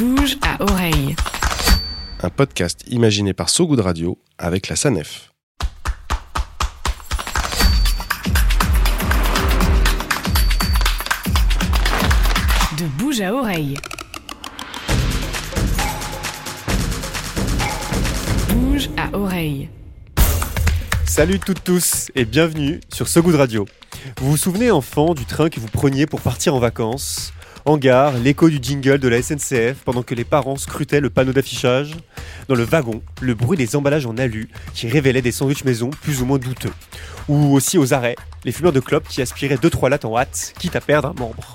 bouge à oreille. Un podcast imaginé par So Good Radio avec la SANEF. De bouge à oreille. Bouge à oreille. Salut toutes tous et bienvenue sur So Good Radio. Vous vous souvenez enfant du train que vous preniez pour partir en vacances? En gare, l'écho du jingle de la SNCF pendant que les parents scrutaient le panneau d'affichage Dans le wagon, le bruit des emballages en alu qui révélaient des sandwichs maison plus ou moins douteux. Ou aussi aux arrêts, les fumeurs de clopes qui aspiraient 2-3 lattes en hâte, quitte à perdre un membre.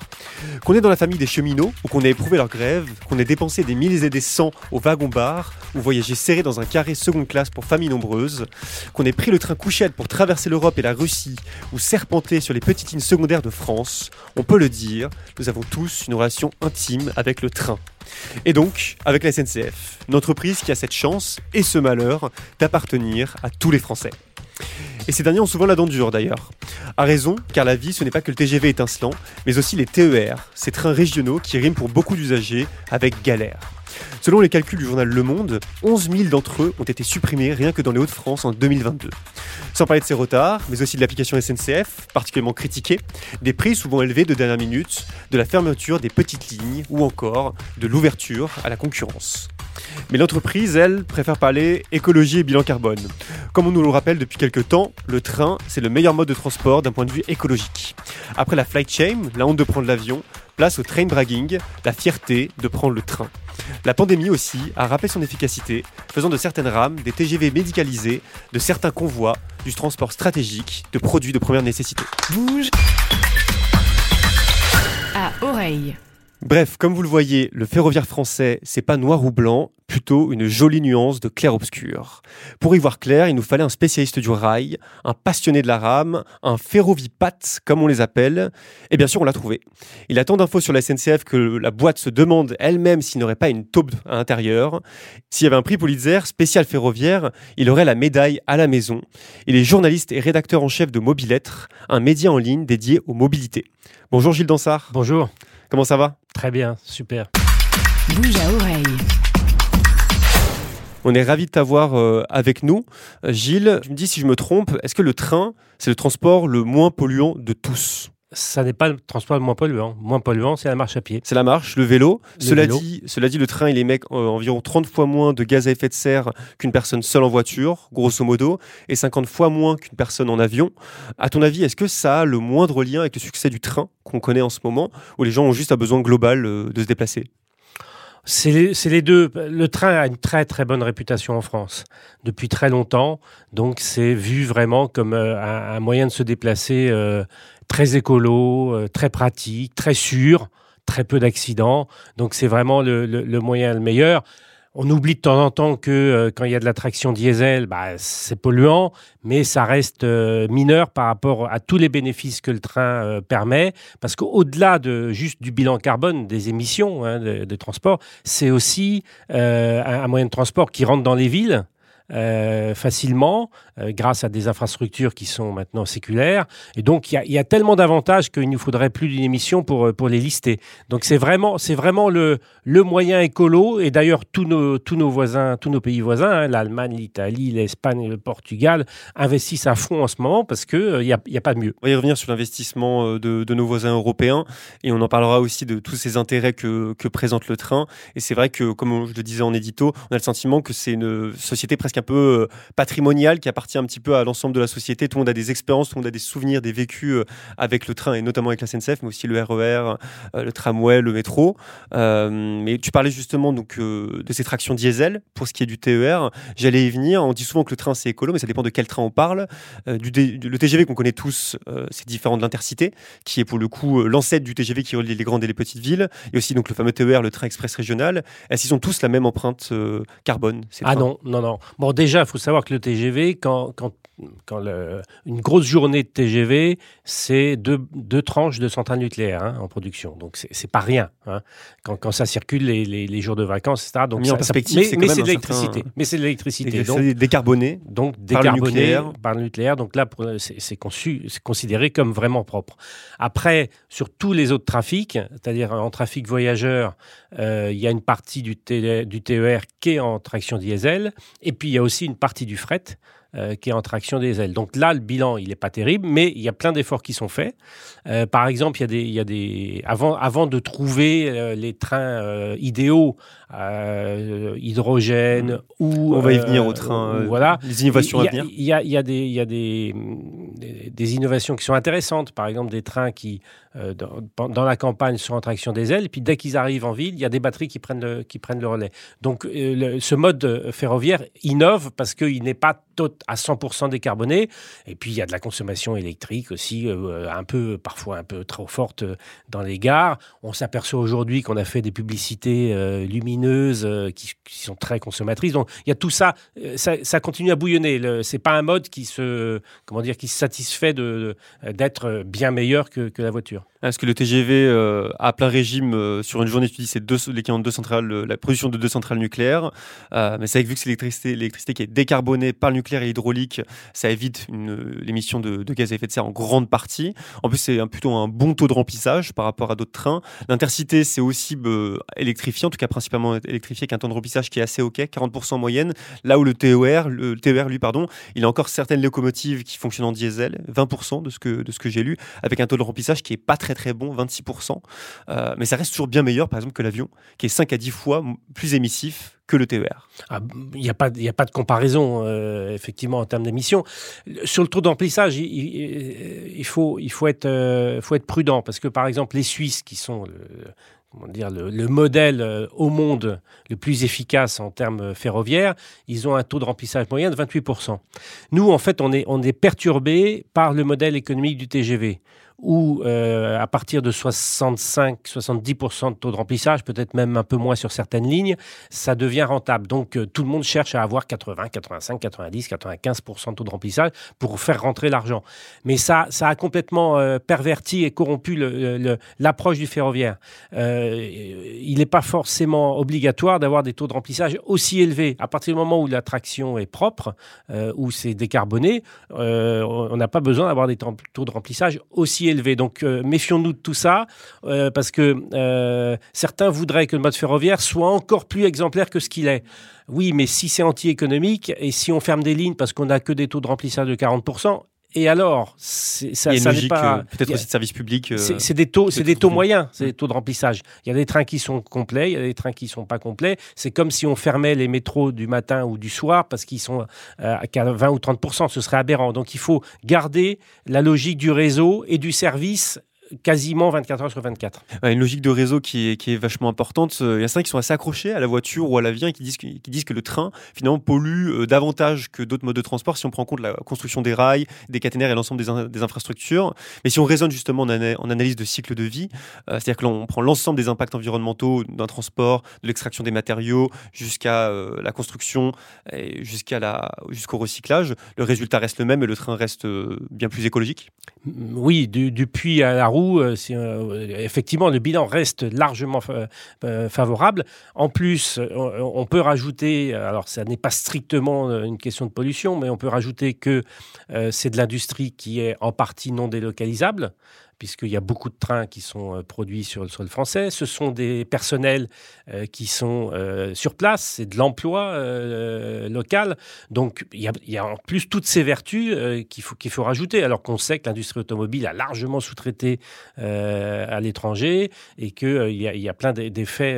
Qu'on est dans la famille des cheminots, ou qu'on ait éprouvé leur grève, qu'on ait dépensé des milliers et des cents au wagon-bar, ou voyagé serré dans un carré seconde classe pour familles nombreuses, qu'on ait pris le train couchette pour traverser l'Europe et la Russie, ou serpenté sur les petites lignes secondaires de France, on peut le dire, nous avons tous une relation intime avec le train. Et donc, avec la SNCF, une entreprise qui a cette chance et ce malheur d'appartenir à tous les Français. Et ces derniers ont souvent la dent dure d'ailleurs. A raison, car la vie ce n'est pas que le TGV étincelant, mais aussi les TER, ces trains régionaux qui riment pour beaucoup d'usagers avec galère. Selon les calculs du journal Le Monde, 11 000 d'entre eux ont été supprimés rien que dans les Hauts-de-France en 2022. Sans parler de ces retards, mais aussi de l'application SNCF, particulièrement critiquée, des prix souvent élevés de dernière minute, de la fermeture des petites lignes ou encore de l'ouverture à la concurrence. Mais l'entreprise, elle, préfère parler écologie et bilan carbone. Comme on nous le rappelle depuis quelques temps, le train, c'est le meilleur mode de transport d'un point de vue écologique. Après la flight shame, la honte de prendre l'avion, place au train bragging, la fierté de prendre le train. La pandémie aussi a rappelé son efficacité, faisant de certaines rames des TGV médicalisés, de certains convois, du transport stratégique, de produits de première nécessité. Bouge à oreille. Bref, comme vous le voyez, le ferroviaire français, c'est pas noir ou blanc, plutôt une jolie nuance de clair-obscur. Pour y voir clair, il nous fallait un spécialiste du rail, un passionné de la rame, un ferrovipate, comme on les appelle, et bien sûr, on l'a trouvé. Il a tant d'infos sur la SNCF que la boîte se demande elle-même s'il n'aurait pas une taupe à l'intérieur. S'il y avait un prix Pulitzer spécial ferroviaire, il aurait la médaille à la maison. Il est journaliste et rédacteur en chef de Mobilettre, un média en ligne dédié aux mobilités. Bonjour Gilles Dansard. Bonjour. Comment ça va? Très bien, super. Bouge à oreille. On est ravi de t'avoir euh, avec nous. Euh, Gilles, tu me dis si je me trompe, est-ce que le train, c'est le transport le moins polluant de tous? Ça n'est pas le transport le moins polluant. Moins polluant, c'est la marche à pied. C'est la marche, le vélo. Le cela, vélo. Dit, cela dit, le train, il émet euh, environ 30 fois moins de gaz à effet de serre qu'une personne seule en voiture, grosso modo, et 50 fois moins qu'une personne en avion. À ton avis, est-ce que ça a le moindre lien avec le succès du train qu'on connaît en ce moment, où les gens ont juste un besoin global euh, de se déplacer? C'est les, deux. Le train a une très très bonne réputation en France depuis très longtemps. Donc c'est vu vraiment comme euh, un, un moyen de se déplacer euh, très écolo, euh, très pratique, très sûr, très peu d'accidents. Donc c'est vraiment le, moyen le meilleur. On oublie de temps en temps que euh, quand il y a de la traction diesel, bah, c'est polluant, mais ça reste euh, mineur par rapport à tous les bénéfices que le train permet. Parce qu'au-delà de juste du bilan carbone des émissions hein, de, transport, c'est aussi un, moyen de transport qui rentre dans les villes. facilement euh, grâce à des infrastructures qui sont maintenant séculaires. Et donc il y a, tellement d'avantages qu'il nous faudrait plus d'une émission pour, euh, pour les lister. Donc c'est vraiment c'est vraiment le, le moyen écolo. Et d'ailleurs tous nos, tous nos voisins tous nos pays voisins hein, l'Allemagne l'Italie l'Espagne le Portugal investissent à fond en ce moment parce que euh, il y a, y a pas de mieux. On va y revenir sur l'investissement euh, de, de nos voisins européens. Et on en parlera aussi de tous ces intérêts que, que présente le train. Et c'est vrai que, comme je le disais en édito, on a le sentiment que c'est une société presque un peu euh, patrimoniale qui appartient un petit peu à l'ensemble de la société. Tout le monde a des expériences, tout le monde a des souvenirs, des vécus euh, avec le train et notamment avec la SNCF, mais aussi le RER, euh, le tramway, le métro. Euh, mais tu parlais justement donc de ces tractions diesel pour ce qui est du TER. J'allais y venir. On dit souvent que le train c'est écolo, mais ça dépend de quel train on parle. Du le TGV qu'on connaît tous, c'est différent de l'intercité, qui est pour le coup l'ancêtre du TGV qui relie les grandes et les petites villes. Et aussi donc le fameux TER, le train express régional. Est-ce qu'ils ont tous la même empreinte carbone Ah trains? non, non, non. Bon, déjà, il faut savoir que le TGV, quand, quand quand le, une grosse journée de TGV, c'est deux, deux, tranches de centrales nucléaires hein, en production. Donc, c'est pas rien. Hein, quand, quand, ça circule les, les, les, jours de vacances, etc. Donc, Mis ça, en perspective, mais, c'est mais de l'électricité. Mais c'est de l'électricité. Donc, décarboné. donc Par le décarboné nucléaire. par le nucléaire. Donc là, c'est c'est conçu, c'est considéré comme vraiment propre. Après, sur tous les autres trafics, c'est-à-dire en trafic voyageur, euh, il y a une partie du, du TER qui est en traction diesel, et puis il y a aussi une partie du fret euh, qui est en traction diesel. Donc là, le bilan, il n'est pas terrible, mais il y a plein d'efforts qui sont faits. Euh, par exemple, il y a des, il y a des avant, avant de trouver euh, les trains idéaux, hydrogène ou On va y venir au train. voilà. Les innovations il y à venir. Il y a, il y a des, il y a des, des, des innovations qui sont intéressantes. Par exemple, des trains qui, euh, dans, la campagne, sont en traction diesel. Et puis, dès qu'ils arrivent en ville, il y a des batteries qui prennent le, qui prennent le relais. Donc, euh, ce mode euh, ferroviaire innove parce qu'il n'est pas à 100% décarboné. Et puis, il y a de la consommation électrique aussi, un peu, parfois un peu trop forte dans les gares. On s'aperçoit aujourd'hui qu'on a fait des publicités lumineuses qui, sont très consommatrices. Donc, il y a tout ça. ça, continue à bouillonner. Le- C'est pas un mode qui se, comment dire, qui se satisfait d'être bien meilleur que, que la voiture. Parce que le TGV euh, à plein régime euh, sur une journée, tu c'est l'équivalent de deux centrales, euh, la production de deux centrales nucléaires. Euh, mais c'est vu que c'est l'électricité, qui est décarbonée par le nucléaire et l'hydraulique, ça évite l'émission de, de gaz à effet de serre en grande partie. En plus, c'est plutôt un bon taux de remplissage par rapport à d'autres trains. L'intercité, c'est aussi électrifié, en tout cas principalement électrifié, avec un temps de remplissage qui est assez ok, 40% en moyenne. Là où le TER, le TER, lui, pardon, il a encore certaines locomotives qui fonctionnent en diesel, 20% de ce que, que j'ai lu, avec un taux de remplissage qui est pas très très bon, 26%. Euh, mais ça reste toujours bien meilleur, par exemple, que l'avion, qui est 5 à 10 fois plus émissif que le TER. Ah, Il n'y a, pas- y a pas de comparaison, euh, effectivement, en termes d'émissions. Sur le taux de remplissage, il, il- il faut, il faut, être, euh, faut être prudent, parce que, par exemple, les Suisses, qui sont le, le modèle euh, au monde le plus efficace en termes ferroviaires, ils ont un taux de remplissage moyen de 28%. Nous, en fait, on est, on est perturbé par le modèle économique du TGV où euh, à partir de 65-70% de taux de remplissage, peut-être même un peu moins sur certaines lignes, ça devient rentable. Donc euh, tout le monde cherche à avoir 80, 85, 90, 95% de taux de remplissage pour faire rentrer l'argent. Mais ça, ça a complètement euh, perverti et corrompu l'approche du ferroviaire. Il n'est pas forcément obligatoire d'avoir des taux de remplissage aussi élevés. À partir du moment où la traction est propre, où c'est décarboné, on n'a pas besoin d'avoir des taux de remplissage aussi Donc euh, méfions-nous de tout ça, euh, parce que euh, certains voudraient que le mode ferroviaire soit encore plus exemplaire que ce qu'il est. Oui, mais si c'est anti-économique et si on ferme des lignes parce qu'on n'a que des taux de remplissage de 40%, et alors c'est- ça, n'est pas... euh, peut-être aussi de service public. euh, c'est des taux, c'est des tout taux trouvé. moyens, c'est Mm. des taux de remplissage. Il y a des trains qui sont complets, il y a des trains qui sont pas complets. C'est comme si on fermait les métros du matin ou du soir parce qu'ils sont euh, qu'à 20 ou 30 Ce serait aberrant. Donc il faut garder la logique du réseau et du service quasiment 24 heures sur 24. Ouais, une logique de réseau qui est, qui est vachement importante. Euh, Il y a certains qui sont assez accrochés à la voiture ou à l'avion et qui disent, que, qui disent que le train, finalement, pollue euh, davantage que d'autres modes de transport si on prend en compte la construction des rails, des caténaires et l'ensemble des, in- des infrastructures. Mais si on raisonne justement en, ana- en analyse de cycle de vie, euh, c'est-à-dire que l'on prend l'ensemble des impacts environnementaux d'un transport, de l'extraction des matériaux jusqu'à euh, la construction et jusqu'à la, jusqu'au recyclage, le résultat reste le même et le train reste euh, bien plus écologique. Oui, du, du puits à la euh, euh, effectivement, le bilan reste largement euh, favorable. En plus, on, on peut rajouter, alors ça n'est pas strictement une question de pollution, mais on peut rajouter que c'est de l'industrie qui est en partie non délocalisable puisqu'il y a beaucoup de trains qui sont euh, produits sur le sol français. Ce sont des personnels euh, qui sont euh, sur place, c'est de l'emploi local. Donc il y, a, en plus toutes ces vertus qu'il faut, qu'il faut rajouter, alors qu'on sait que l'industrie automobile a largement sous-traité à l'étranger et qu'il il y, a- plein d'e- d'effets.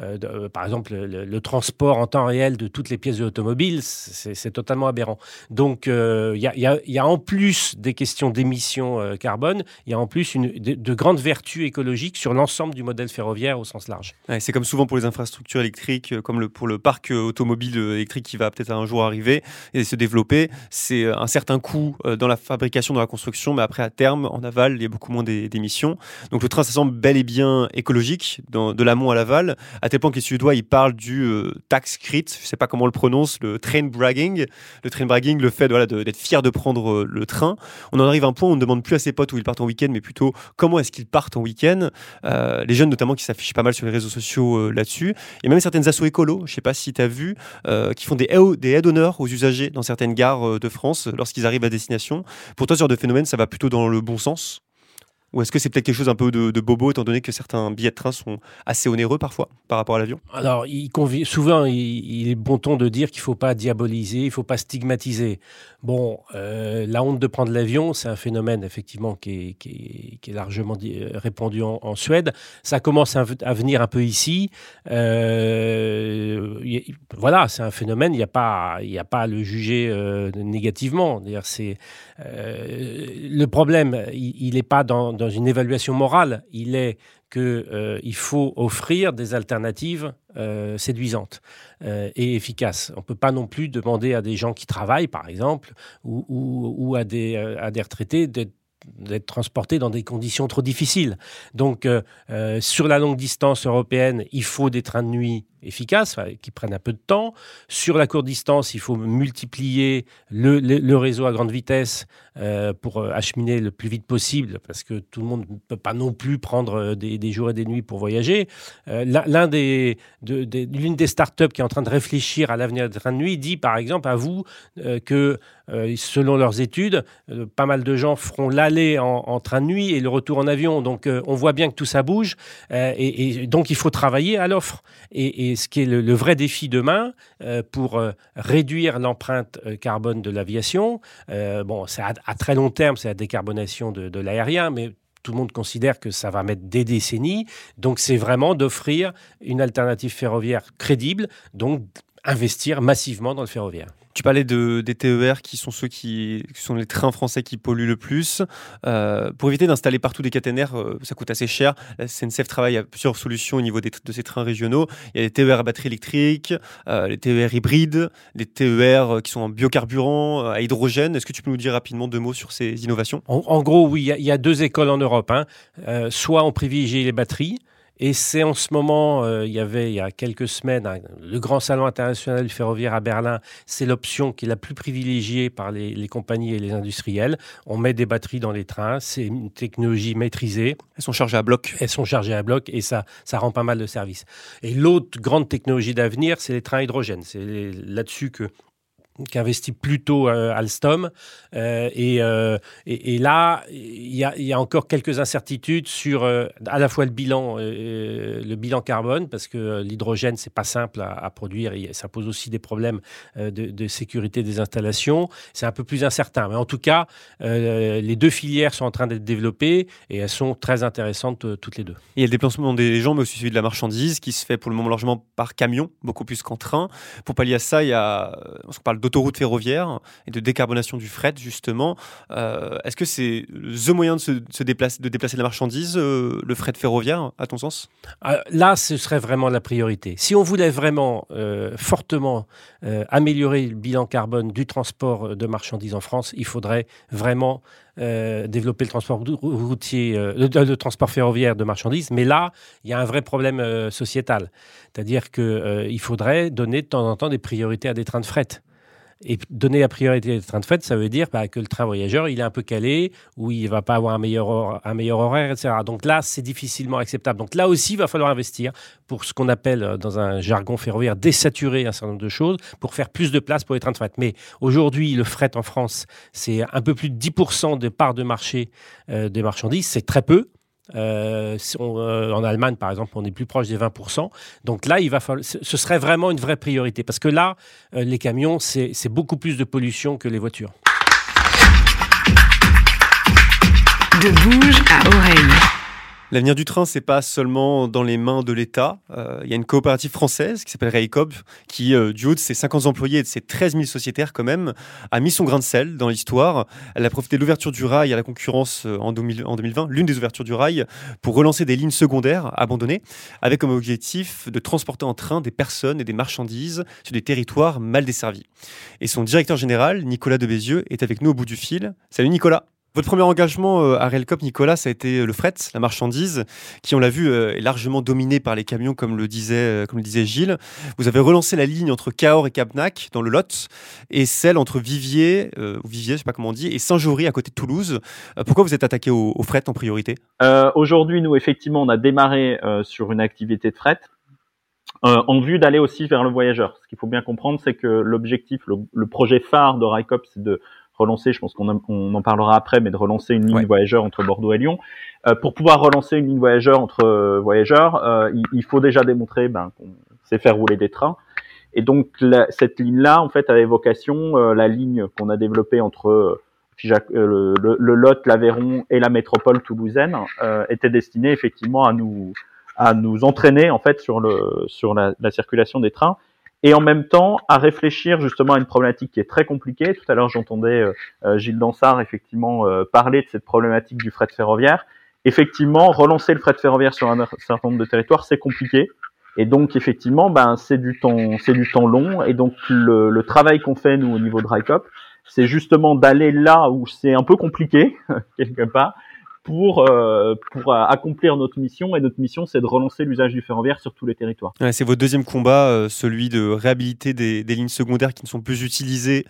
de- par exemple, le, transport en temps réel de toutes les pièces de l'automobile, c'est totalement aberrant. Donc il y, a, en plus des questions d'émissions carbone, il y a en plus de, de grandes vertus écologiques sur l'ensemble du modèle ferroviaire au sens large. C'est comme souvent pour les infrastructures électriques, euh, comme pour le parc euh, automobile euh, électrique qui va peut-être un jour arriver et se développer. C'est un certain coût dans la fabrication, dans la construction, mais après à terme, en aval, il y a beaucoup moins d'é- d'émissions. Donc le train, ça semble bel et bien écologique, de l'amont à l'aval, à tel point que les Suédois, ils parlent du tax crit, je sais pas comment on le prononce, le train bragging. Le train bragging, le fait d'être fier de prendre le train. On en arrive à un point où on ne demande plus à ses potes où ils partent en week-end, mais plutôt comment est-ce qu'ils partent en week-end. Euh, les jeunes notamment qui s'affichent pas mal sur les réseaux sociaux euh, là-dessus. A même certaines assos écolos, je sais pas si tu as vu, euh, qui font des, aides aux usagers dans certaines gares de France lorsqu'ils arrivent à destination. Pour toi, ce genre de phénomène, ça va plutôt dans le bon sens? Ou est-ce que c'est peut-être quelque chose un peu de, bobo, étant donné que certains billets de train sont assez onéreux parfois par rapport à l'avion? Alors, souvent, il, est bon ton de dire qu'il ne faut pas diaboliser, il ne faut pas stigmatiser. Bon, euh, la honte de prendre l'avion, c'est un phénomène effectivement qui est, largement euh, répandu en, Suède. Ça commence à, venir un peu ici. Euh, voilà, c'est un phénomène. Il n'y a pas, à le juger négativement. C'est le problème. Il n'est pas dans, une évaluation morale. Il est que euh, faut offrir des alternatives euh, séduisantes euh, et efficaces. On ne peut pas non plus demander à des gens qui travaillent, par exemple, ou, à, des, euh, à des retraités d'être d'être transportés dans des conditions trop difficiles. Donc, euh, euh, sur la longue distance européenne, il faut des trains de nuit efficaces, qui prennent un peu de temps. Sur la courte distance, il faut multiplier le, réseau à grande vitesse euh, pour acheminer le plus vite possible, parce que tout le monde ne peut pas non plus prendre des, jours et des nuits pour voyager. L'une des startups qui est en train de réfléchir à l'avenir des trains de nuit dit, par exemple, à vous que, euh, selon leurs études, euh, pas mal de gens feront l'aller en, train de nuit et le retour en avion. Donc, euh, on voit bien que tout ça bouge, euh, et, et donc il faut travailler à l'offre. Et, et ce qui est le, le vrai défi demain euh, pour réduire l'empreinte carbone de l'aviation, bon, c'est à, à très long terme, c'est la décarbonation de, de l'aérien, mais tout le monde considère que ça va mettre des décennies. Donc, c'est vraiment d'offrir une alternative ferroviaire crédible, donc investir massivement dans le ferroviaire. Tu parlais de, des TER qui sont ceux qui, sont les trains français qui polluent le plus. Euh, pour éviter d'installer partout des caténaires, euh, ça coûte assez cher. La SNCF travaille à plusieurs solutions au niveau des- de ces trains régionaux. Il y a les TER à batterie électrique, euh, les TER hybrides, les TER qui sont en biocarburant, à hydrogène. Est-ce que tu peux nous dire rapidement deux mots sur ces innovations? En, gros, oui, il y a- deux écoles en Europe. hein. Soit on privilégie les batteries, et c'est en ce moment, euh, il y avait il y a quelques semaines, le grand salon international du ferroviaire à Berlin, c'est l'option qui est la plus privilégiée par les, les compagnies et les industriels. On met des batteries dans les trains, c'est une technologie maîtrisée. Elles sont chargées à bloc. Elles sont chargées à bloc et ça, ça rend pas mal de services. Et l'autre grande technologie d'avenir, c'est les trains hydrogène. C'est là-dessus que qu'investit plutôt euh, Alstom. Euh, et, euh, et, là, il y, a, encore quelques incertitudes sur à la fois le bilan, le bilan carbone, parce que l'hydrogène, c'est pas simple à, produire ça pose aussi des problèmes de, de sécurité des installations. C'est un peu plus incertain. Mais en tout cas, les deux filières sont en train d'être développées et elles sont très intéressantes toutes les deux. Il y a le déplacement des gens, mais aussi celui de la marchandise, qui se fait pour le moment largement par camion, beaucoup plus qu'en train. Pour pallier à ça, il y a, on parle d'autoroute ferroviaire et de décarbonation du fret, justement. Euh, Est-ce que c'est the moyen de se, déplacer, de déplacer la marchandise, euh, le fret ferroviaire, à ton sens? Euh, Là, ce serait vraiment la priorité. Si on voulait vraiment euh, fortement améliorer le bilan carbone du transport de marchandises en France, il faudrait vraiment développer le transport rou- routier, le, le transport ferroviaire de marchandises. Mais là, il y a un vrai problème sociétal. C'est-à-dire qu'il faudrait donner de temps en temps des priorités à des trains de fret. Et donner la priorité à des trains de fret, ça veut dire bah, que le train voyageur, il est un peu calé, ou il va pas avoir un meilleur, un meilleur horaire, etc. Donc là, c'est difficilement acceptable. Donc là aussi, il va falloir investir pour ce qu'on appelle, euh, dans un jargon ferroviaire, désaturer un certain nombre de choses, pour faire plus de place pour les trains de fret. Mais aujourd'hui, le fret en France, c'est un peu plus de 10% des parts de marché euh, des marchandises. C'est très peu. Euh, euh, en Allemagne, par exemple, on est plus proche des 20%. Donc là, il va falloir, ce serait vraiment une vraie priorité parce que là, euh, les camions, c'est beaucoup plus de pollution que les voitures. De bouge à oreille. L'avenir du train, c'est pas seulement dans les mains de l'État. Euh, il y a une coopérative française qui s'appelle Raycob, qui, euh, du haut de ses 50 employés et de ses 13 000 sociétaires quand même, a mis son grain de sel dans l'histoire. Elle a profité de l'ouverture du rail à la concurrence euh, en, 2020, l'une des ouvertures du rail, pour relancer des lignes secondaires abandonnées, avec comme objectif de transporter en train des personnes et des marchandises sur des territoires mal desservis. Et son directeur général, Nicolas Debézieux, est avec nous au bout du fil. Salut Nicolas votre premier engagement euh, à Railcop, Nicolas, ça a été euh, le fret, la marchandise, qui, on l'a vu, euh, est largement dominé par les camions, comme le disait, comme le disait Gilles. Vous avez relancé la ligne entre Cahors et Capnac, dans le Lot, et celle entre Vivier, ou Vivier, je sais pas comment on dit, et Saint-Jory, à côté de Toulouse. pourquoi vous êtes attaqué au, fret en priorité? Aujourd'hui, nous, effectivement, on a démarré sur une activité de fret. en vue d'aller aussi vers le voyageur. Ce qu'il faut bien comprendre, c'est que l'objectif, le, projet phare de Railcop, c'est de relancer, je pense qu'on en parlera après, mais de relancer une ligne voyageur entre Bordeaux et Lyon. Euh, pour pouvoir relancer une ligne voyageur entre euh, voyageurs, euh, il, faut déjà démontrer ben, qu'on sait faire rouler des trains. Et donc cette ligne-là, en fait, avait vocation, la ligne qu'on a développée entre le, le, Lot, l'Aveyron et la métropole toulousaine, était destinée effectivement à nous à nous entraîner en fait sur le sur la, la circulation des trains et en même temps à réfléchir justement à une problématique qui est très compliquée. Tout à l'heure, j'entendais euh, euh, Gilles Dansard effectivement euh, parler de cette problématique du fret ferroviaire. Effectivement, relancer le fret ferroviaire sur un certain nombre de territoires, c'est compliqué. Et donc effectivement, ben c'est du temps, c'est du temps long. Et donc le, le travail qu'on fait nous au niveau de Drycop, c'est justement d'aller là où c'est un peu compliqué quelque part, pour, euh, euh, accomplir notre mission. Et notre mission, c'est de relancer l'usage du ferroviaire sur tous les territoires. c'est votre deuxième combat, euh, celui de réhabiliter des, lignes secondaires qui ne sont plus utilisées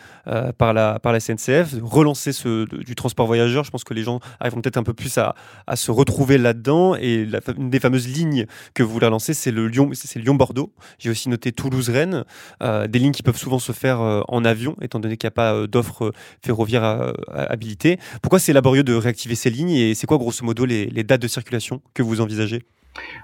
par, la, par SNCF, relancer ce, du transport voyageur. Je pense que les gens arriveront peut-être un peu plus à, se retrouver là-dedans. Et une des fameuses lignes que vous voulez lancer, c'est Lyon-Bordeaux. J'ai aussi noté Toulouse-Rennes, des lignes qui peuvent souvent se faire en avion, étant donné qu'il n'y a pas d'offres ferroviaires habilitées. Pourquoi c'est laborieux de réactiver ces lignes et c'est quoi, grosso modo, les, dates de circulation que vous envisagez?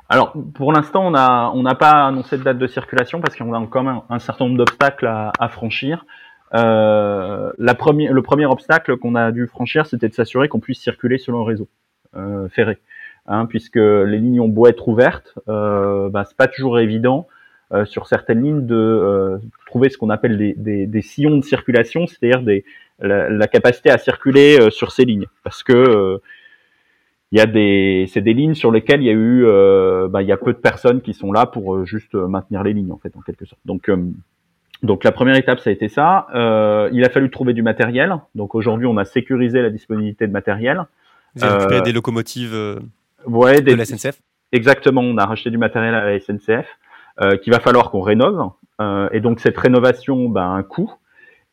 Alors, pour l'instant, on n'a pas annoncé de date de circulation parce qu'on a quand même un certain nombre d'obstacles à, franchir. Euh, le premier obstacle qu'on a dû franchir, c'était de s'assurer qu'on puisse circuler sur le réseau euh, ferré, hein, puisque les lignes ont beau être ouvertes, euh, bah, c'est pas toujours évident euh, sur certaines lignes de trouver ce qu'on appelle des, sillons de circulation, c'est-à-dire la, la, capacité à circuler sur ces lignes, parce que il y a des c'est des lignes sur lesquelles il y a eu euh, bah, il y a peu de personnes qui sont là pour euh, juste maintenir les lignes en fait en quelque sorte. Donc euh, donc la première étape ça a été ça. Euh, il a fallu trouver du matériel. Donc aujourd'hui on a sécurisé la disponibilité de matériel. Vous avez récupéré des locomotives ouais, de la SNCF. Exactement, on a racheté du matériel à la SNCF qu'il va falloir qu'on rénove. et donc cette rénovation bah, a un coût.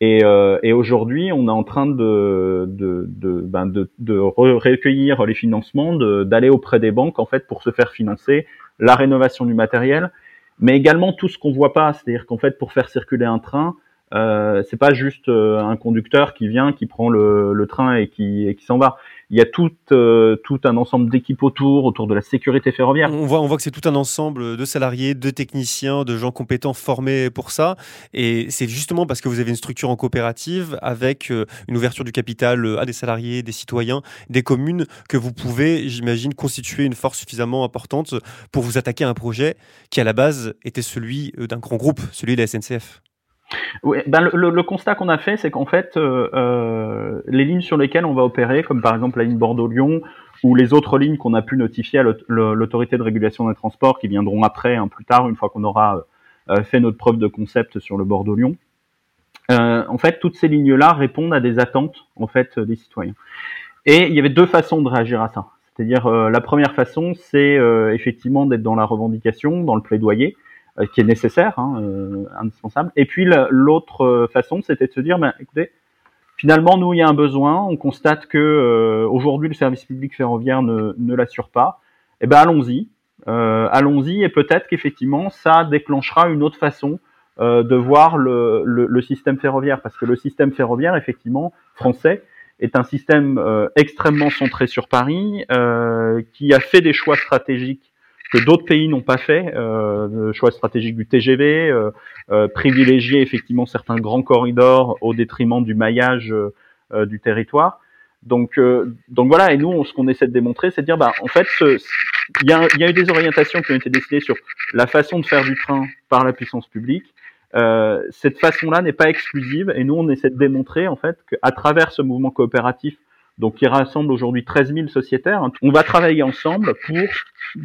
Et, euh, et aujourd'hui, on est en train de, de, de, ben de, de recueillir les financements, d'aller auprès des banques en fait pour se faire financer la rénovation du matériel, mais également tout ce qu'on voit pas, c'est-à-dire qu'en fait pour faire circuler un train, euh, c'est pas juste euh, un conducteur qui vient, qui prend le, le train et qui, et qui s'en va il y a tout, euh, tout un ensemble d'équipes autour, autour de la sécurité ferroviaire. On voit, on voit que c'est tout un ensemble de salariés, de techniciens, de gens compétents formés pour ça. Et c'est justement parce que vous avez une structure en coopérative avec euh, une ouverture du capital euh, à des salariés, des citoyens, des communes, que vous pouvez, j'imagine, constituer une force suffisamment importante pour vous attaquer à un projet qui, à la base, était celui d'un grand groupe, celui de la SNCF. Oui, ben le, constat qu'on a fait, c'est qu'en fait, euh, euh, les lignes sur lesquelles on va opérer, comme par exemple la ligne Bordeaux-Lyon ou les autres lignes qu'on a pu notifier à l'autorité de régulation des transports, qui viendront après, hein, plus tard, une fois qu'on aura euh, fait notre preuve de concept sur le Bordeaux-Lyon. en fait, toutes ces lignes-là répondent à des attentes en fait des citoyens. Et il y avait deux façons de réagir à ça. C'est-à-dire, la première façon, c'est effectivement d'être dans la revendication, dans le plaidoyer, qui est nécessaire, hein, euh, indispensable. Et puis l'autre euh, façon, c'était de se dire, ben, écoutez, finalement, nous, il y a un besoin. On constate que aujourd'hui, le service public ferroviaire ne, ne l'assure pas. Eh ben, allons-y, allons-y, et peut-être qu'effectivement, ça déclenchera une autre façon de voir le, le, le, système ferroviaire, parce que le système ferroviaire, effectivement, français, est un système extrêmement centré sur Paris, qui a fait des choix stratégiques que d'autres pays n'ont pas fait, euh, le choix stratégique du TGV, euh, euh, privilégier effectivement certains grands corridors au détriment du maillage euh, du territoire. Donc, euh, donc voilà, et nous, on- ce qu'on essaie de démontrer, c'est de dire, bah, en fait, il y, a, y a eu des orientations qui ont été décidées sur la façon de faire du train par la puissance publique. Euh, cette façon-là n'est pas exclusive, et nous, on essaie de démontrer, en fait, qu'à travers ce mouvement coopératif, donc qui rassemble aujourd'hui 13 000 sociétaires, on va travailler ensemble pour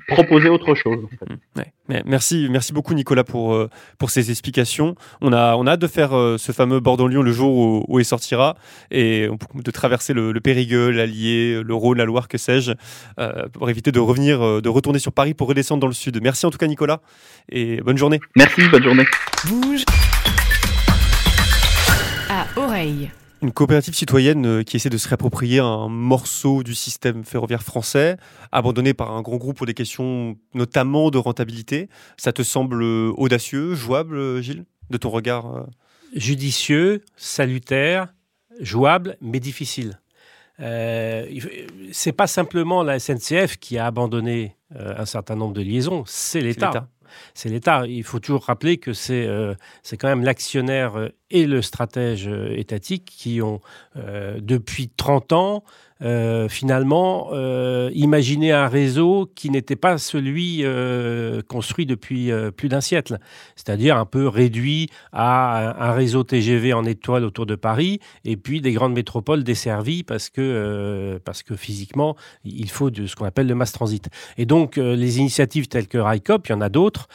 proposer autre chose. en fait. Ouais. Mais Merci, merci beaucoup Nicolas pour, euh, pour ces explications. On a, on a hâte de faire euh, ce fameux Bordeaux-Lyon le jour où, où il sortira et de traverser le, le Périgueux, l'Allier, le Rhône, la Loire, que sais-je, euh, pour éviter de revenir, de retourner sur Paris pour redescendre dans le sud. Merci en tout cas Nicolas et bonne journée. Merci, bonne journée. Bouge à oreille. Une coopérative citoyenne euh, qui essaie de se réapproprier un morceau du système ferroviaire français, abandonné par un grand groupe pour des questions notamment de rentabilité. Ça te semble euh, audacieux, jouable, euh, Gilles, de ton regard Judicieux, salutaire, jouable, mais difficile. Euh, c'est pas simplement la SNCF qui a abandonné euh, un certain nombre de liaisons, c'est l'État. C'est l'État. Il faut toujours rappeler que c'est euh, quand même l'actionnaire et le stratège euh, étatique qui ont, euh, depuis 30 ans, euh, finalement, euh, imaginé un réseau qui n'était pas celui euh, construit depuis euh, plus d'un siècle. C'est-à-dire un peu réduit à un, réseau TGV en étoile autour de Paris et puis des grandes métropoles desservies parce que, euh, parce que physiquement, il faut de, ce qu'on appelle le mass transit. Et donc, euh, les initiatives telles que RICOP, il y en a d'autres,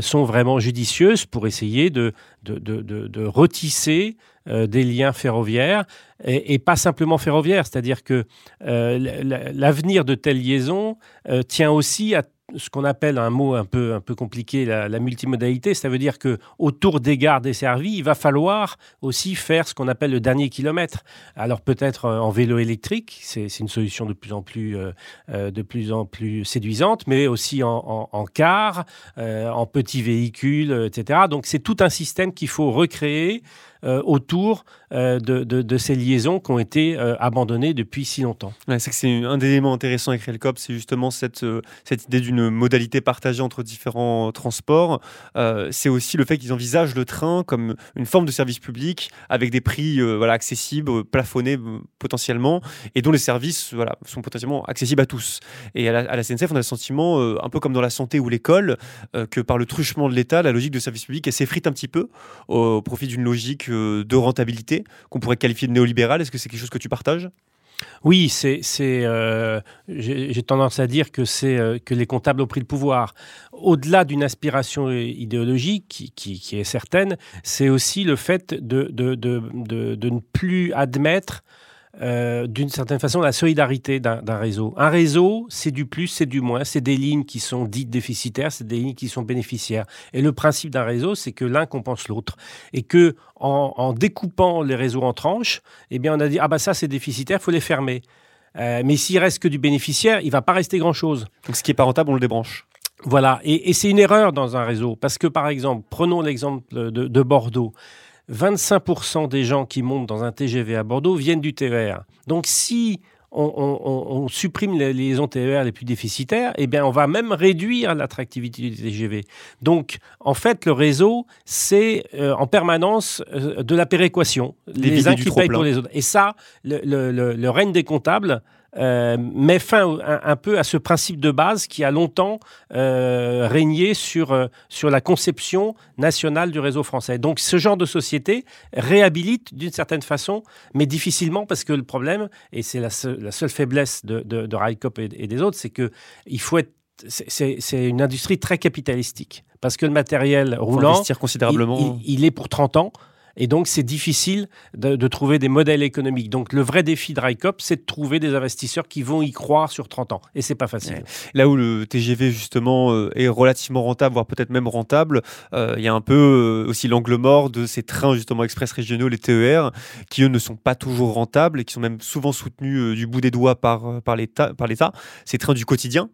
sont vraiment judicieuses pour essayer de, de, de- de retisser euh, des liens ferroviaires et, pas simplement ferroviaires. C'est-à-dire que euh, l'avenir de telles liaisons euh, tient aussi à ce qu'on appelle un mot un peu, un peu compliqué, la, multimodalité. Ça veut dire que autour des gares desservies, il va falloir aussi faire ce qu'on appelle le dernier kilomètre. Alors peut-être en vélo électrique, c'est une solution de plus en plus, de plus en plus séduisante, mais aussi en, car, en petits véhicules, etc. Donc c'est tout un système qu'il faut recréer autour euh, de, ces liaisons qui ont été euh, abandonnées depuis si longtemps. C'est que c'est un des éléments intéressants avec Railcop, c'est justement cette, euh, idée d'une modalité partagée entre différents transports. Euh, c'est aussi le fait qu'ils envisagent le train comme une forme de service public avec des prix euh, accessibles, plafonnés euh, potentiellement, et dont les services sont potentiellement accessibles à tous. Et à la, à la SNCF, on a le sentiment, euh, un peu comme dans la santé ou l'école, euh, que par le truchement de l'État, la logique de service public s'effrite un petit peu au profit d'une logique euh, de rentabilité qu'on pourrait qualifier de néolibérale. Est-ce que c'est quelque chose que tu partages? Oui, c'est, c'est, euh, j'ai tendance à dire que c'est euh, que les comptables ont pris le pouvoir. Au-delà d'une aspiration idéologique qui, qui- qui est certaine, c'est aussi le fait de, de, de- de ne plus admettre euh, d'une certaine façon la solidarité d'un réseau. Un réseau, c'est du plus, c'est du moins, c'est des lignes qui sont dites déficitaires, c'est des lignes qui sont bénéficiaires. Et le principe d'un réseau, c'est que l'un compense l'autre. Et que en, en découpant les réseaux en tranches, eh bien, on a dit ah bah ça c'est déficitaire, faut les fermer. Euh, mais s'il reste que du bénéficiaire, il va pas rester grand chose. Donc ce qui est pas rentable, on le débranche. Voilà, et, et c'est une erreur dans un réseau, parce que par exemple, prenons l'exemple de, de Bordeaux. 25% des gens qui montent dans un TGV à Bordeaux viennent du TER. Donc si on, on- on- on supprime les liaisons TER les plus déficitaires, eh bien on va même réduire l'attractivité du TGV. Donc en fait, le réseau, c'est euh, en permanence euh, de la péréquation. Les uns qui payent pour les autres. Et ça, le, le- le- le règne des comptables euh, met fin un, un peu à ce principe de base qui a longtemps euh, régné sur, euh, sur la conception nationale du réseau français. Donc ce genre de société réhabilite d'une certaine façon, mais difficilement parce que le problème, et c'est la, seule- la seule faiblesse de, de, et, et des autres, c'est que il faut être c'est- une industrie très capitalistique parce que le matériel roulant, il est pour 30 ans. Et donc, c'est difficile de, trouver des modèles économiques. Donc, le vrai défi de RICOP, c'est de trouver des investisseurs qui vont y croire sur 30 ans. Et c'est pas facile. Là où le TGV justement euh, est relativement rentable, voire peut-être même rentable, euh, il y a un peu euh, aussi l'angle mort de ces trains justement express régionaux, les TER, qui eux ne sont pas toujours rentables et qui sont même souvent soutenus du bout des doigts par, par l'État. Ces trains du quotidien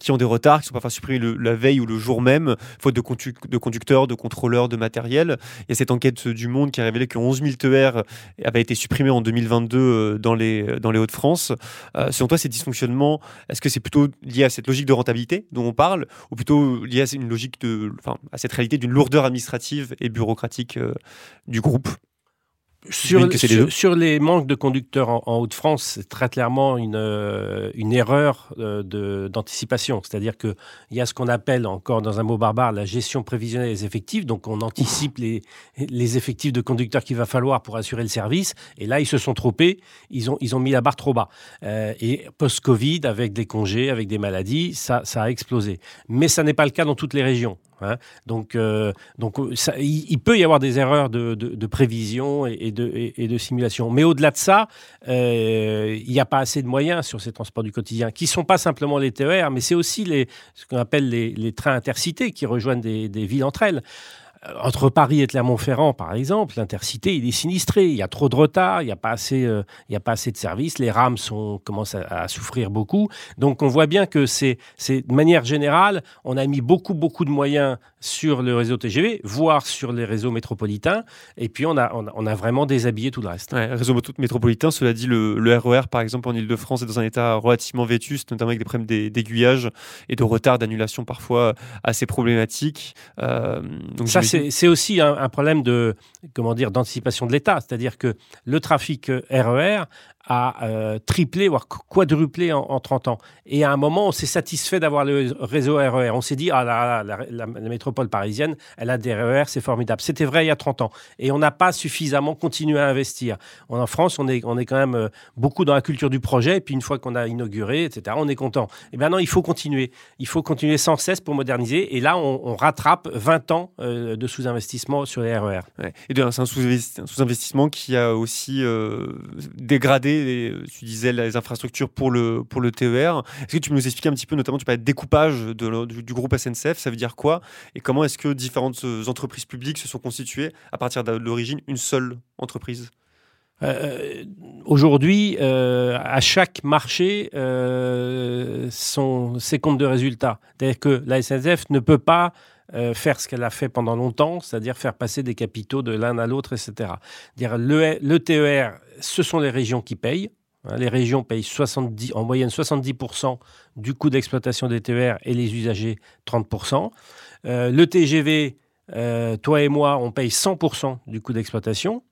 qui ont des retards, qui sont parfois supprimés la veille ou le jour même, faute de conducteurs, de contrôleurs, de matériel. Il y a cette enquête du Monde qui a révélé que 11 000 TER avaient été supprimés en 2022 euh, dans les, dans les Hauts-de-France. Euh, selon toi, ces dysfonctionnements, est-ce que c'est plutôt lié à cette logique de rentabilité dont on parle, ou plutôt lié à une logique de, enfin, à cette réalité d'une lourdeur administrative et bureaucratique euh, du groupe? Sur, sur, les manques de conducteurs en, Haute-France, c'est très clairement une, euh, une erreur euh, d'anticipation. C'est-à-dire qu'il y a ce qu'on appelle, encore dans un mot barbare, la gestion prévisionnelle des effectifs. Donc on anticipe les, les effectifs de conducteurs qu'il va falloir pour assurer le service. Et là, ils se sont trompés. Ils ont, ils ont mis la barre trop bas. Euh, et post-Covid, avec des congés, avec des maladies, ça, ça a explosé. Mais ça n'est pas le cas dans toutes les régions. Hein. Donc, euh, donc ça, il, peut y avoir des erreurs de, prévision et, de, simulation. Mais au-delà de ça, euh, il n'y a pas assez de moyens sur ces transports du quotidien, qui ne sont pas simplement les TER, mais c'est aussi ce qu'on appelle les, trains intercités qui rejoignent des villes entre elles. Euh, entre Paris et Clermont-Ferrand, par exemple, l'intercité, il est sinistré. Il y a trop de retard, il n'y a, pas assez, euh, il y a pas assez de services, les rames sont, commencent à, souffrir beaucoup. Donc on voit bien que c'est, de manière générale, on a mis beaucoup, beaucoup de moyens sur le réseau TGV, voire sur les réseaux métropolitains, et puis on a, on a, vraiment déshabillé tout le reste. Ouais, réseau métropolitain, cela dit, le, le, RER, par exemple, en Ile-de-France, est dans un état relativement vétuste, notamment avec des problèmes d'aiguillage et de retard d'annulation parfois assez problématiques. Euh, donc Ça, c'est aussi un, problème de comment dire d'anticipation de l'État, c'est-à-dire que le trafic RER a euh, triplé, voire quadruplé en, 30 ans. Et à un moment, on s'est satisfait d'avoir le réseau RER. On s'est dit, ah la, la, métropole parisienne, elle a des RER, c'est formidable. C'était vrai il y a 30 ans. Et on n'a pas suffisamment continué à investir. En France, on est, on est quand même euh, beaucoup dans la culture du projet. Et puis une fois qu'on a inauguré, etc., on est content. Et maintenant, il faut continuer. Il faut continuer sans cesse pour moderniser. Et là, on, rattrape 20 ans euh, de sous-investissement sur les RER. Et c'est un sous-investissement qui a aussi dégradé tu disais les infrastructures pour le, pour le TER. Est-ce que tu nous expliquer un petit peu, notamment, tu parlais de découpage du, groupe SNCF, ça veut dire quoi? Et comment est-ce que différentes euh, entreprises publiques se sont constituées à partir de l'origine une seule entreprise? Euh, Aujourd'hui, euh, à chaque marché, euh, sont ses de résultats. C'est-à-dire que la SNCF ne peut pas faire ce qu'elle a fait pendant longtemps, c'est-à-dire faire passer des capitaux de l'un à l'autre, etc. Dire le, TER, ce sont les régions qui payent. Hein, les régions payent 70, en moyenne 70% du coût d'exploitation des TER et les usagers 30%. Euh, le TGV, euh, toi et moi, on paye 100% du coût d'exploitation.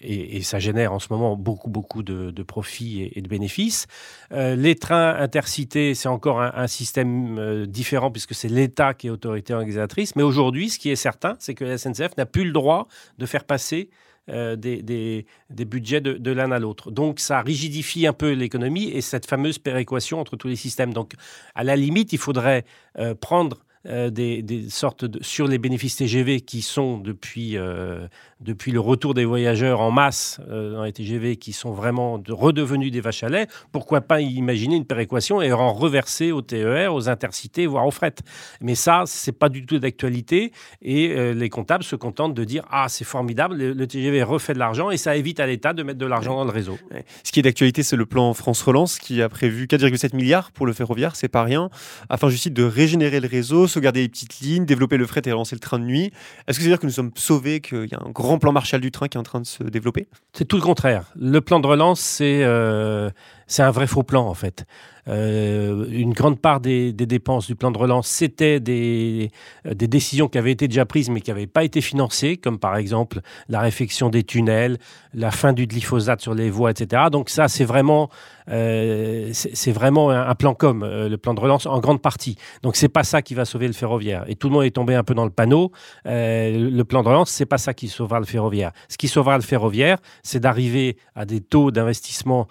Et, ça génère en ce moment beaucoup, beaucoup de, profits et, de bénéfices. Euh, les trains intercités, c'est encore un, système différent puisque c'est l'État qui est autorité organisatrice. Mais aujourd'hui, ce qui est certain, c'est que la SNCF n'a plus le droit de faire passer euh, des, budgets de, l'un à l'autre. Donc ça rigidifie un peu l'économie et cette fameuse péréquation entre tous les systèmes. Donc à la limite, il faudrait euh, prendre euh, des, sortes sur les bénéfices TGV qui sont depuis, euh, depuis le retour des voyageurs en masse euh, dans les TGV qui sont vraiment redevenus des vaches à lait, pourquoi pas imaginer une péréquation et en reverser aux TER, aux intercités, voire aux fret. Mais ça, c'est pas du tout d'actualité et les comptables se contentent de dire ah c'est formidable, le, TGV refait de l'argent et ça évite à l'État de mettre de l'argent dans le réseau. Ce qui est d'actualité, c'est le plan France Relance qui a prévu 4,7 milliards pour le ferroviaire, c'est pas rien, afin juste de régénérer le réseau sauvegarder les petites lignes, développer le fret et relancer le train de nuit. Est-ce que c'est dire que nous sommes sauvés, qu'il y a un grand plan Marshall du train qui est en train de se développer? C'est tout le contraire. Le plan de relance, c'est euh, c'est un vrai faux plan en fait. Euh, une grande part des, dépenses du plan de relance, c'était des, décisions qui avaient été déjà prises mais qui n'avaient pas été financées, comme par exemple la réfection des tunnels, la fin du glyphosate sur les voies, etc. Donc ça, c'est vraiment, euh, c'est vraiment un, plan com, euh, le plan de relance en grande partie. Donc c'est pas ça qui va sauver le ferroviaire. Et tout le monde est tombé un peu dans le panneau. le plan de relance, c'est pas ça qui sauvera le ferroviaire. Ce qui sauvera le ferroviaire, c'est d'arriver à des taux d'investissement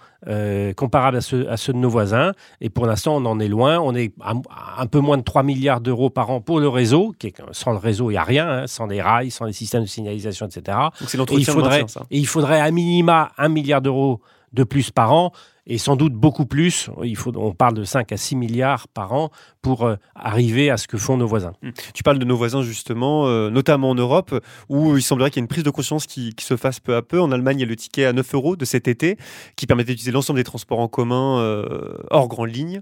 comparables à ceux, à ceux de nos voisins et pour l'instant, on en est loin. On est à un peu moins de 3 milliards d'euros par an pour le réseau. Qui sans le réseau, il n'y a rien. Hein, sans les rails, sans les systèmes de signalisation, etc. Donc c'est l'entretien ça. Et il faudrait à minima 1 milliard d'euros de plus par an et sans doute beaucoup plus. Il faut, on parle de 5 à 6 milliards par an pour euh, arriver à ce que font nos voisins. Hum. Tu parles de nos voisins justement, euh, notamment en Europe, où il semblerait qu'il y ait une prise de conscience qui, se fasse peu à peu. En Allemagne, il y a le ticket à 9 euros de cet été qui permettait d'utiliser l'ensemble des transports en commun euh, hors grande ligne,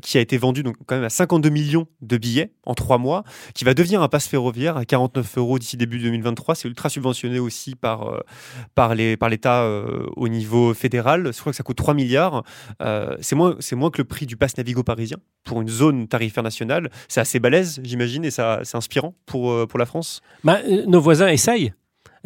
qui a été vendu donc quand même à 52 millions de billets en 3 mois, qui va devenir un pass ferroviaire à 49 euros d'ici début 2023. C'est ultra subventionné aussi par, par l'État au niveau fédéral. Je crois que ça coûte 3 milliards euh, c'est moins, que le prix du pass Navigo parisien pour une zone tarifaire nationale. C'est assez balèze, j'imagine, et c'est inspirant pour, euh, pour la France. Bah, euh, nos voisins essayent.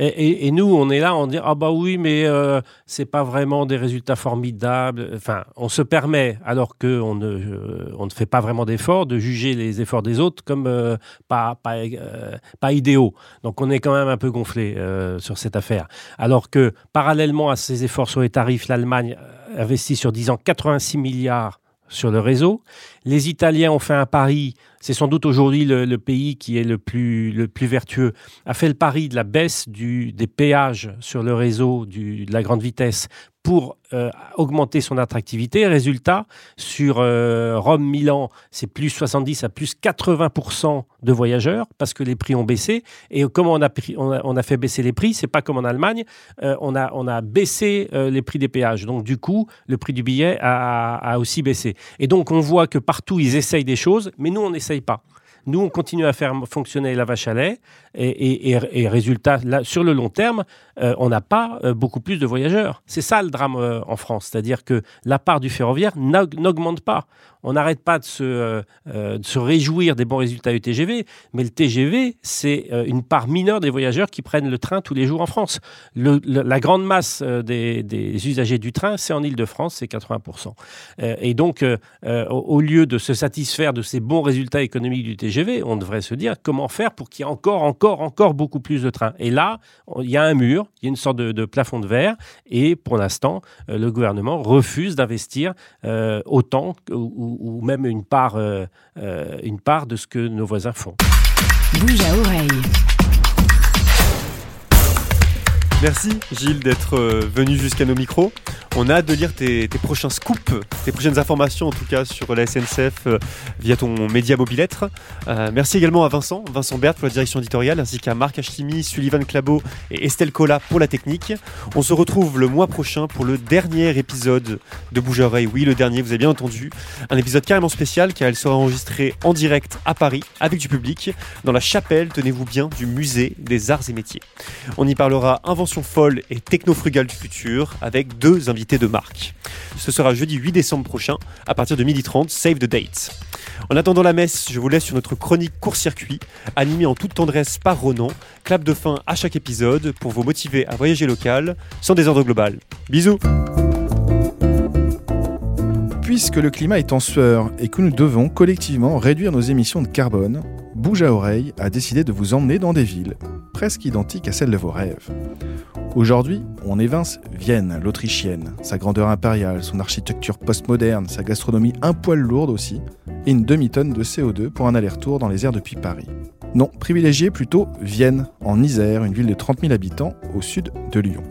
Et, nous, on est là, on dit ah bah oui, mais euh, c'est pas vraiment des résultats formidables. Enfin, on se permet, alors que on ne, euh, ne fait pas vraiment d'efforts, de juger les efforts des autres comme euh, pas pas, euh, pas idéaux. Donc, on est quand même un peu gonflé sur cette affaire. Alors que parallèlement à ces efforts sur les tarifs, l'Allemagne investit sur 10 ans 86 milliards sur le réseau. Les Italiens ont fait un pari, c'est sans doute aujourd'hui le, pays qui est le plus, le plus vertueux, a fait le pari de la baisse des péages sur le réseau de la grande vitesse pour euh, augmenter son attractivité. Résultat, sur euh, Rome-Milan, c'est plus 70 à plus 80% de voyageurs parce que les prix ont baissé. Et comment on a, fait baisser les prix C'est pas comme en Allemagne. Euh, on, a, on a baissé les prix des péages. Donc, du coup, le prix du billet a, a aussi baissé. Et donc, on voit que partout, ils essayent des choses, mais nous, on Nous, on continue à faire fonctionner la vache à lait et, résultat, sur le long terme, euh, on n'a pas euh, beaucoup plus de voyageurs. C'est ça le drame euh, en France, c'est-à-dire que la part du ferroviaire n'aug- n'augmente pas. On n'arrête pas de se, réjouir des bons résultats du TGV, mais le TGV, c'est une part mineure des voyageurs qui prennent le train tous les jours en France. La grande masse des, des usagers du train, c'est en Ile-de-France, c'est 80%. Euh, et donc, au lieu de se satisfaire de ces bons résultats économiques du TGV, on devrait se dire comment faire pour qu'il y ait encore, encore, encore beaucoup plus de trains. Et là, il y a un mur, il y a une sorte de, de plafond de verre, et pour l'instant, euh, le gouvernement refuse d'investir euh, autant ou, ou même une part, euh, euh, une part de ce que nos voisins font. Bouge à oreille. Merci Gilles d'être venu jusqu'à nos micros. On a hâte de lire tes, prochains scoops, tes prochaines informations en tout cas sur la SNCF euh, via ton média mobilettre. Euh, merci également à Vincent, Vincent Berthe pour la direction éditoriale, ainsi qu'à Marc Achimi, Sullivan Clabot et Estelle Cola pour la technique. On se retrouve le mois prochain pour le dernier épisode de Bouge Oreille. Oui, le dernier, vous avez bien entendu. Un épisode carrément spécial car il sera enregistré en direct à Paris avec du public dans la chapelle, tenez-vous bien, du musée des arts et métiers. On y parlera invention folle et techno-frugale du futur avec deux invités de marque. Ce sera jeudi 8 décembre prochain à partir de 12h30, save the date. En attendant la messe, je vous laisse sur notre chronique court-circuit, animée en toute tendresse par Ronan, clap de fin à chaque épisode pour vous motiver à voyager local sans désordre global. Bisous Puisque le climat est en sueur et que nous devons collectivement réduire nos émissions de carbone, Bouge à oreille a décidé de vous emmener dans des villes presque identiques à celles de vos rêves. Aujourd'hui, on évince Vienne, l'Autrichienne, sa grandeur impériale, son architecture postmoderne, sa gastronomie un poil lourde aussi, et une demi-tonne de CO2 pour un aller-retour dans les airs depuis Paris. Non, privilégiez plutôt Vienne, en Isère, une ville de 30 000 habitants au sud de Lyon.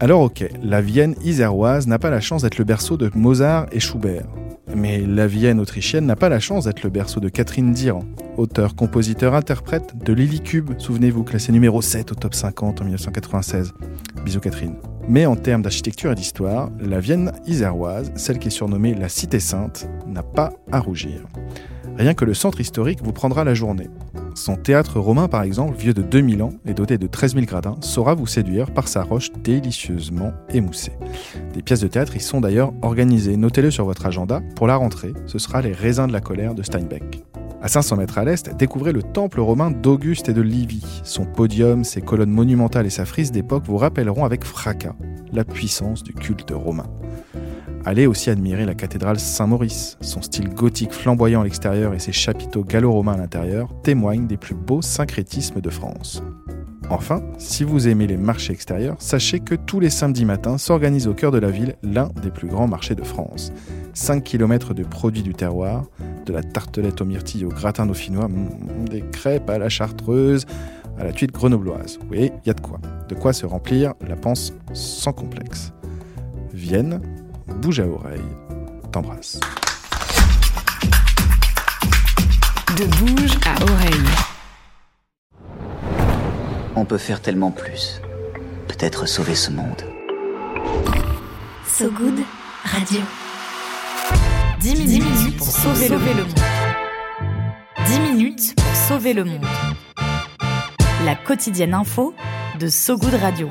Alors ok, la Vienne iséroise n'a pas la chance d'être le berceau de Mozart et Schubert. Mais la Vienne autrichienne n'a pas la chance d'être le berceau de Catherine Diran, auteur, compositeur, interprète de Lily Cube, souvenez-vous, classé numéro 7 au top 50 en 1996. Bisous Catherine. Mais en termes d'architecture et d'histoire, la Vienne iséroise, celle qui est surnommée la Cité Sainte, n'a pas à rougir. Rien que le centre historique vous prendra la journée. Son théâtre romain, par exemple, vieux de 2000 ans et doté de 13 000 gradins, saura vous séduire par sa roche délicieusement émoussée. Des pièces de théâtre y sont d'ailleurs organisées. Notez-le sur votre agenda. Pour la rentrée, ce sera Les raisins de la colère de Steinbeck. À 500 mètres à l'est, découvrez le temple romain d'Auguste et de Livy. Son podium, ses colonnes monumentales et sa frise d'époque vous rappelleront avec fracas la puissance du culte romain. Allez aussi admirer la cathédrale Saint-Maurice. Son style gothique flamboyant à l'extérieur et ses chapiteaux gallo-romains à l'intérieur témoignent des plus beaux syncrétismes de France. Enfin, si vous aimez les marchés extérieurs, sachez que tous les samedis matins s'organise au cœur de la ville l'un des plus grands marchés de France. 5 km de produits du terroir, de la tartelette aux myrtilles au gratin dauphinois, mm, des crêpes à la chartreuse, à la tuile grenobloise. Oui, il y a de quoi. De quoi se remplir la panse sans complexe. Vienne, bouge à oreille, t'embrasse. De bouge à oreille. On peut faire tellement plus. Peut-être sauver ce monde. So Good Radio. 10 minutes, pour sauver, le, monde. 10 minutes pour sauver le monde. La quotidienne info de So Good Radio.